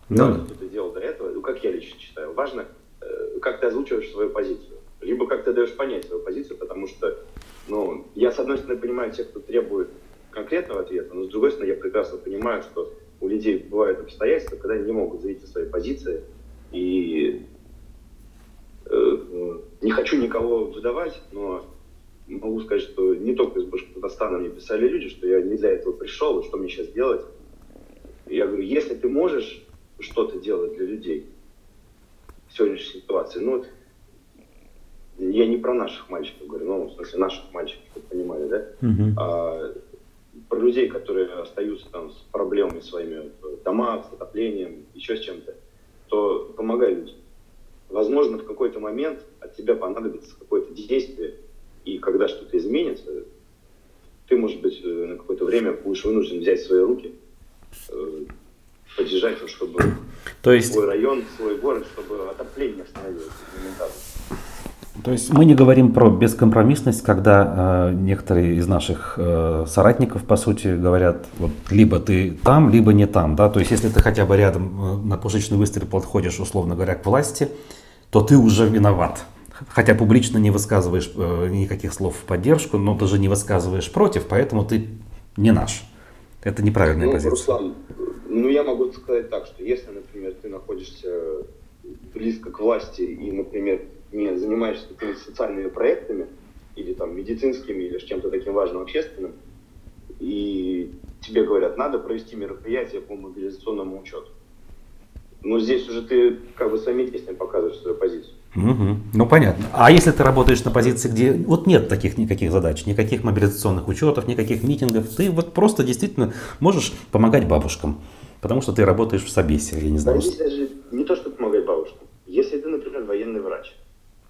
Ну, да. что ты делал до этого, ну, как я лично считаю, важно, э, как ты озвучиваешь свою позицию. Либо как ты даешь понять свою позицию, потому что, ну, я, с одной стороны, понимаю тех, кто требует конкретного ответа, но с другой стороны, я прекрасно понимаю, что у людей бывают обстоятельства, когда они не могут заявить о своей позиции. И э, не хочу никого выдавать, но могу сказать, что не только из Башкортостана мне писали люди, что я не для этого пришел, и что мне сейчас делать. Я говорю, если ты можешь что-то делать для людей в сегодняшней ситуации, ну, я не про наших мальчиков говорю, ну, в смысле наших мальчиков, чтобы понимали, да, uh-huh. а про людей, которые остаются там с проблемами своими в домах, с отоплением, еще с чем-то, то помогай людям. Возможно, в какой-то момент от тебя понадобится какое-то действие, и когда что-то изменится, ты, может быть, э, на какое-то время будешь вынужден взять в свои руки, э, поддержать, чтобы То есть... свой район, свой город, чтобы отопление остановилось элементарно. То есть мы не говорим про бескомпромиссность, когда э, некоторые из наших э, соратников, по сути, говорят, вот либо ты там, либо не там, да, то есть если ты хотя бы рядом э, на пушечный выстрел подходишь, условно говоря, к власти, то ты уже виноват. Хотя публично не высказываешь э, никаких слов в поддержку, но ты же не высказываешь против, поэтому ты не наш. Это неправильная ну, позиция. Руслан, ну я могу сказать так, что если, например, ты находишься близко к власти и, например, не занимаешься какими-то социальными проектами или там медицинскими или чем-то таким важным общественным, и тебе говорят, надо провести мероприятие по мобилизационному учету. Но здесь уже ты как бы своими действиями показываешь свою позицию. Угу. Ну понятно. А если ты работаешь на позиции, где вот нет таких никаких задач, никаких мобилизационных учетов, никаких митингов, ты вот просто действительно можешь помогать бабушкам, потому что ты работаешь в Собесе, я не знаю. Да, даже не то, что помогать бабушкам. Если ты, например, военный врач,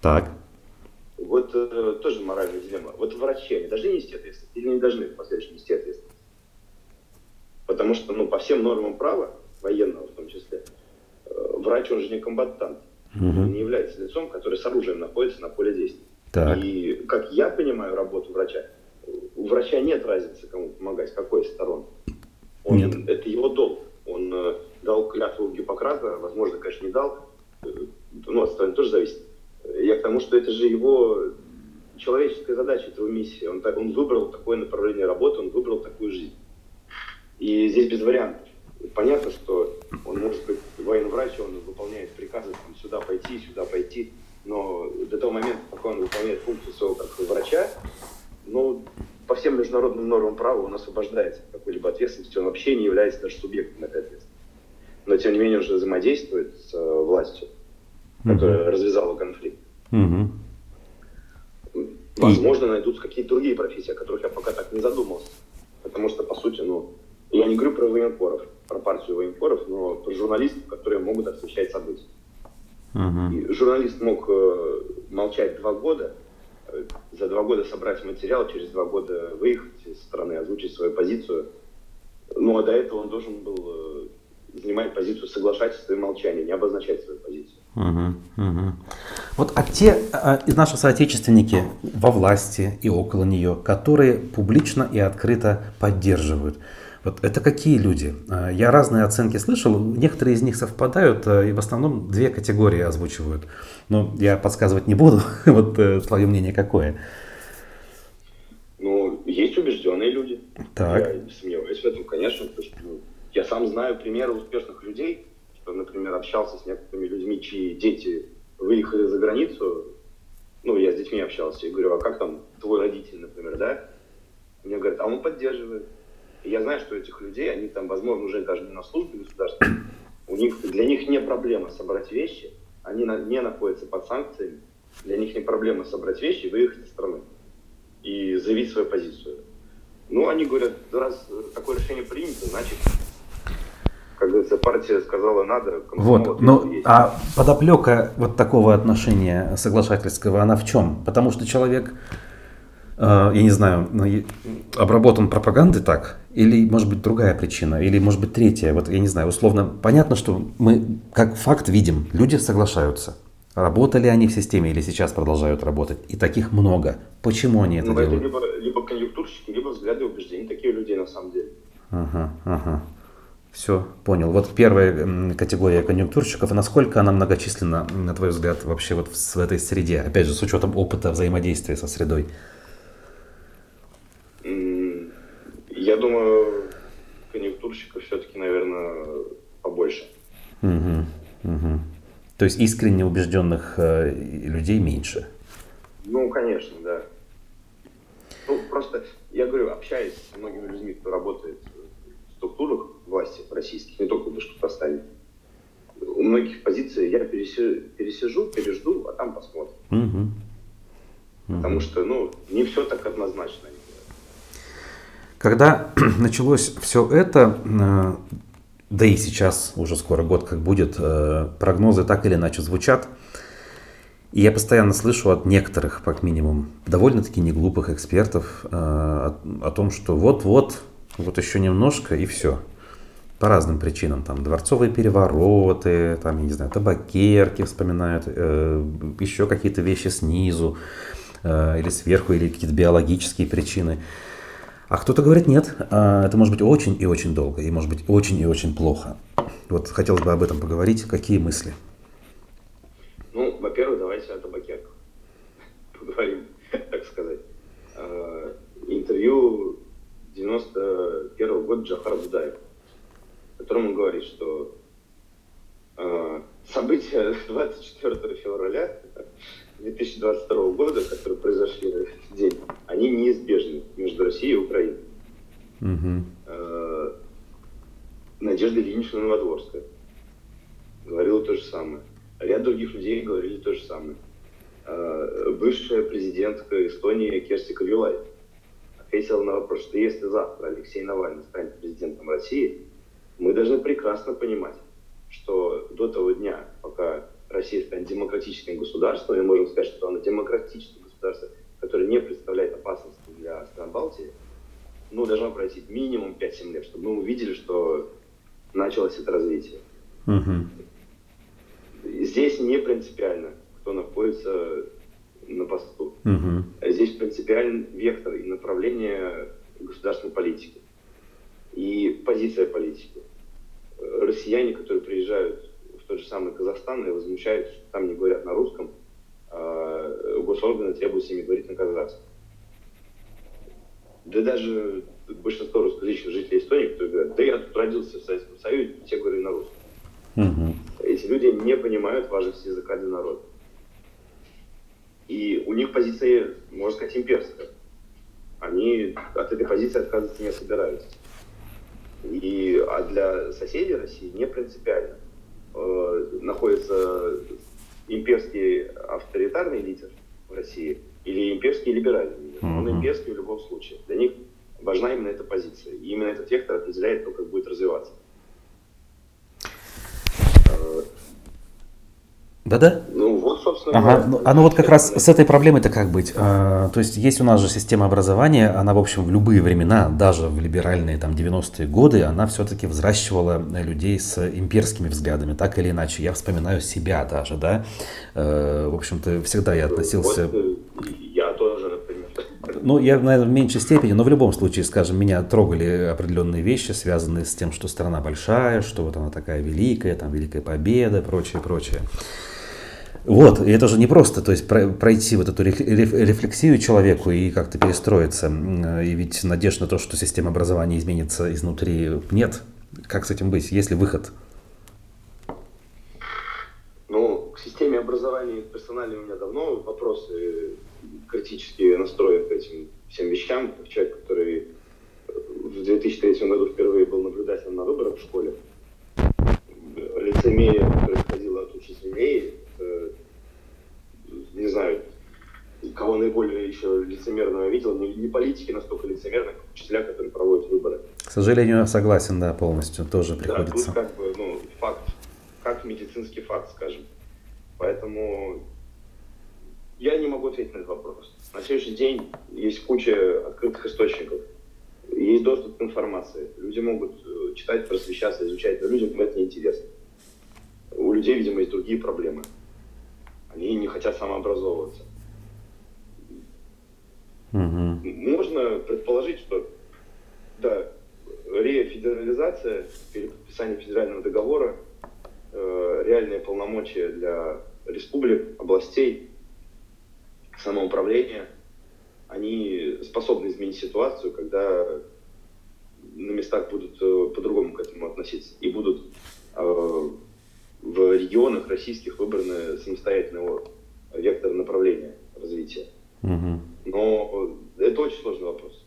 так. Вот э, тоже моральная дилемма. Вот врачи, они должны нести ответственность или не должны в последующем нести ответственность? Потому что, ну, по всем нормам права, военного в том числе, э, врач, он же не комбатант. Угу. Не является лицом, который с оружием находится на поле действия. Так. И как я понимаю работу врача, у врача нет разницы, кому помогать, с какой стороны. Он, нет. Это его долг. Он э, дал клятву Гиппократа, возможно, конечно, не дал. Э, ну, от стороны тоже зависит. Я к тому, что это же его человеческая задача, это его миссия. Он, так, он выбрал такое направление работы, он выбрал такую жизнь. И здесь без вариантов. Понятно, что он может быть военврач, он выполняет приказы там, сюда пойти, сюда пойти, но до того момента, пока он выполняет функцию своего как врача, ну, по всем международным нормам права он освобождается от какой-либо ответственности, он вообще не является даже субъектом этой ответственности. Но, тем не менее, он же взаимодействует с э, властью которая угу. развязала конфликт. Угу. Возможно, найдутся какие-то другие профессии, о которых я пока так не задумался. Потому что, по сути, ну, я не говорю про военкоров, про партию военкоров, но про журналистов, которые могут освещать события. Uh-huh. И журналист мог э, молчать два года, э, за два года собрать материал, через два года выехать из страны, озвучить свою позицию. Ну а до этого он должен был э, занимать позицию соглашательства и молчания, не обозначать свою позицию. Угу, угу. Вот а те а, из наших соотечественники во власти и около нее, которые публично и открыто поддерживают, вот это какие люди? А, я разные оценки слышал, некоторые из них совпадают, а, и в основном две категории озвучивают. Но я подсказывать не буду, [LAUGHS] вот э, твое мнение какое? Ну, есть убежденные люди. Так. Я не сомневаюсь в этом, конечно, потому что ну, я сам знаю примеры успешных людей, что, например, общался с некоторыми людьми, чьи дети выехали за границу, ну, я с детьми общался, и говорю, а как там твой родитель, например, да? Мне говорят, а он поддерживает. И я знаю, что этих людей, они там, возможно, уже даже не на службе государства, у них, для них не проблема собрать вещи, они на, не находятся под санкциями, для них не проблема собрать вещи и выехать из страны и заявить свою позицию. Ну, они говорят, раз такое решение принято, значит, как говорится, партия сказала надо. Вот, ну, а подоплека вот такого отношения соглашательского, она в чем? Потому что человек, э, я не знаю, ну, обработан пропагандой так, или может быть другая причина, или может быть третья, вот я не знаю, условно, понятно, что мы как факт видим, люди соглашаются. Работали они в системе или сейчас продолжают работать? И таких много. Почему они это ну, делают? Это либо, либо конъюнктурщики, либо взгляды и убеждения. Такие люди на самом деле. Ага, ага. Все, понял. Вот первая категория конъюнктурщиков, насколько она многочисленна, на твой взгляд, вообще вот в этой среде, опять же, с учетом опыта взаимодействия со средой? Я думаю, конъюнктурщиков все-таки, наверное, побольше. Угу, угу. То есть искренне убежденных э, людей меньше? Ну, конечно, да. Ну, просто, я говорю, общаясь с многими людьми, кто работает в структурах, власти российских, не только в Башкортостане. У многих позиций я пересижу, пересижу, пережду, а там посмотрим. Угу. Угу. Потому что, ну, не все так однозначно. Когда [CLEARS THROAT] началось все это, э, да и сейчас уже скоро год как будет, э, прогнозы так или иначе звучат. И я постоянно слышу от некоторых, как минимум, довольно-таки неглупых экспертов э, о, о том, что вот-вот, вот еще немножко и все. по разным причинам, там дворцовые перевороты, там, я не знаю, табакерки вспоминают, еще какие-то вещи снизу или сверху, или какие-то биологические причины. А кто-то говорит, нет, э, это может быть очень и очень долго, и может быть очень и очень плохо. Вот хотелось бы об этом поговорить. Какие мысли? Ну, во-первых, давайте о табакерках [LAUGHS] поговорим, так сказать. Э, интервью 91 -го года Джахара Будаева котором он говорит, что э, события [LAUGHS] 24 февраля 2022 года, которые произошли в этот день, они неизбежны между Россией и Украиной. Угу. Надежда Ильинична Новодворская говорила то же самое. Ряд других людей говорили то же самое. Э, бывшая президентка Эстонии Керсти Кавилай ответила на вопрос, что если завтра Алексей Навальный станет президентом России, мы должны прекрасно понимать, что до того дня, пока Россия станет демократическим государством, и можем сказать, что она демократическое государство, которое не представляет опасности для стран Балтии, ну, должно пройти минимум 5-7 лет, чтобы мы увидели, что началось это развитие. Угу. Здесь не принципиально, кто находится на посту. Угу. Здесь принципиальный вектор и направление государственной политики и позиция политики. Россияне, которые приезжают тот же самый Казахстан и возмущаются, что там не говорят на русском, а госорганы требуют с ними говорить на казахском. Да даже большинство русскоязычных жителей Эстонии, которые говорят, да я тут родился в Советском Союзе, все говорили на русском. Угу. Эти люди не понимают важности языка для народа. И у них позиция, можно сказать, имперская. Они от этой позиции отказываться не собираются. И, а для соседей России не принципиально. Э, находится имперский авторитарный лидер в России или имперский либеральный лидер. Mm-hmm. Он имперский в любом случае. Для них важна именно эта позиция. И именно этот вектор определяет то, как будет развиваться. Да-да? Ну вот, собственно. Ага. Ну, а ну вот как раз с этой проблемой-то как быть? А, то есть есть у нас же система образования, она, в общем, в любые времена, даже в либеральные там 90-е годы, она все-таки взращивала людей с имперскими взглядами, так или иначе. Я вспоминаю себя даже, да. Э, в общем-то, всегда я относился... Вот, э, я тоже, например. Ну, я, наверное, в меньшей степени, но в любом случае, скажем, меня трогали определенные вещи, связанные с тем, что страна большая, что вот она такая великая, там, Великая Победа, прочее, прочее. Вот, и это же не просто, то есть пройти вот эту рефлексию человеку и как-то перестроиться. И ведь надежда на то, что система образования изменится изнутри, нет. Как с этим быть? Есть ли выход? Ну, к системе образования персонально у меня давно вопросы критически настроен к этим всем вещам. Как человек, который в 2003 году впервые был наблюдателем на выборах в школе, лицемерие, которое исходило от учителей, Э, не знаю, кого наиболее еще лицемерного видел, не, не политики настолько лицемерны, как учителя, которые проводят выборы. К сожалению, согласен, да, полностью, тоже приходится. Да, тут как бы, ну, факт, как медицинский факт, скажем. Поэтому я не могу ответить на этот вопрос. На следующий день есть куча открытых источников, есть доступ к информации. Люди могут э, читать, просвещаться, изучать, но людям это не интересно. У людей, видимо, есть другие проблемы они не хотят самообразовываться. Угу. Можно предположить, что да, рефедерализация или подписание федерального договора, э, реальные полномочия для республик, областей, самоуправления, они способны изменить ситуацию, когда на местах будут э, по-другому к этому относиться и будут э, в регионах российских выбраны самостоятельного вектора направления развития. Угу. Но это очень сложный вопрос.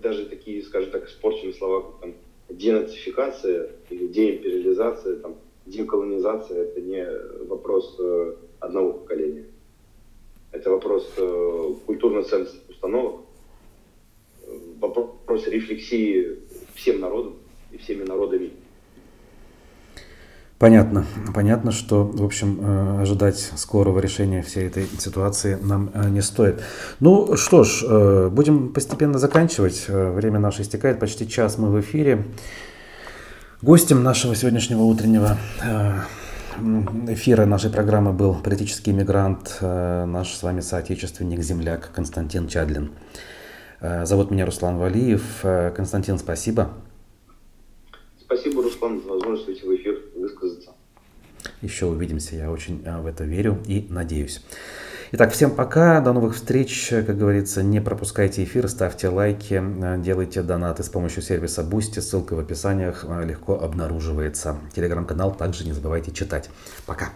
Даже такие, скажем так, испорченные слова, как там, денацификация или деимпериализация, там, деколонизация, это не вопрос э, одного поколения. Это вопрос э, культурно-ценностных установок, вопрос рефлексии всем народам и всеми народами Понятно. Понятно, что, в общем, э, ожидать скорого решения всей этой ситуации нам э, не стоит. Ну что ж, э, будем постепенно заканчивать. Время наше истекает. Почти час мы в эфире. Гостем нашего сегодняшнего утреннего эфира нашей программы был политический иммигрант, наш с вами соотечественник, земляк Константин Чадлин. Зовут меня Руслан Валиев. Константин, спасибо. Спасибо, Руслан, за возможность выйти в эфир высказаться. Еще увидимся, я очень а, в это верю и надеюсь. Итак, всем пока, до новых встреч. Как говорится, не пропускайте эфир, ставьте лайки, а, делайте донаты с помощью сервиса Boosty, ссылка в описаниях а, легко обнаруживается. Телеграм-канал также не забывайте читать. Пока.